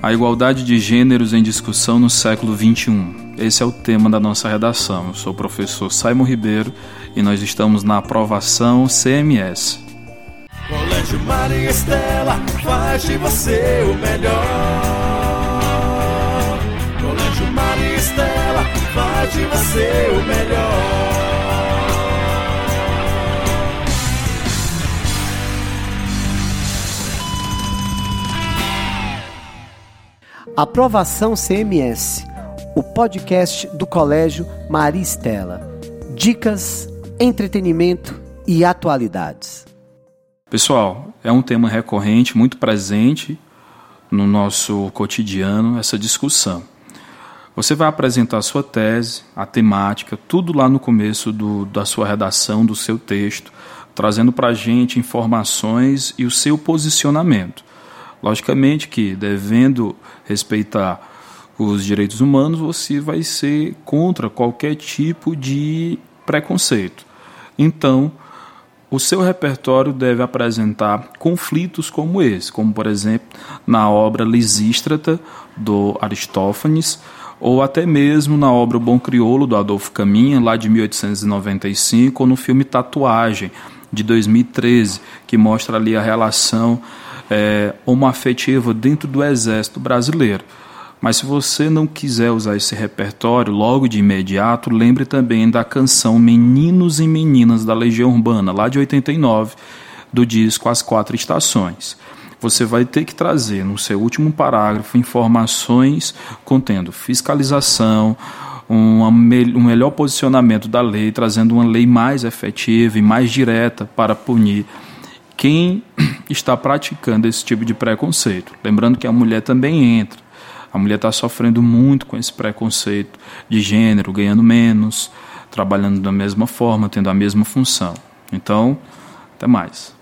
A igualdade de gêneros em discussão no século XXI. Esse é o tema da nossa redação. Eu sou o professor Simon Ribeiro e nós estamos na aprovação CMS. Colégio Maria Estela faz de você o melhor. Colégio Maria Estela faz de você o melhor. Aprovação CMS, o podcast do Colégio Maria Estela. Dicas, entretenimento e atualidades. Pessoal, é um tema recorrente, muito presente no nosso cotidiano, essa discussão. Você vai apresentar a sua tese, a temática, tudo lá no começo do, da sua redação, do seu texto, trazendo para a gente informações e o seu posicionamento. Logicamente que, devendo respeitar os direitos humanos, você vai ser contra qualquer tipo de preconceito. Então, o seu repertório deve apresentar conflitos como esse, como por exemplo na obra Lisístrata do Aristófanes, ou até mesmo na obra O Bom Crioulo do Adolfo Caminha, lá de 1895, ou no filme Tatuagem de 2013, que mostra ali a relação é, homoafetiva dentro do Exército Brasileiro. Mas se você não quiser usar esse repertório logo de imediato, lembre também da canção Meninos e Meninas da Legião Urbana, lá de 89, do disco As Quatro Estações. Você vai ter que trazer no seu último parágrafo informações contendo fiscalização, um melhor posicionamento da lei, trazendo uma lei mais efetiva e mais direta para punir quem está praticando esse tipo de preconceito. Lembrando que a mulher também entra. A mulher está sofrendo muito com esse preconceito de gênero, ganhando menos, trabalhando da mesma forma, tendo a mesma função. Então, até mais.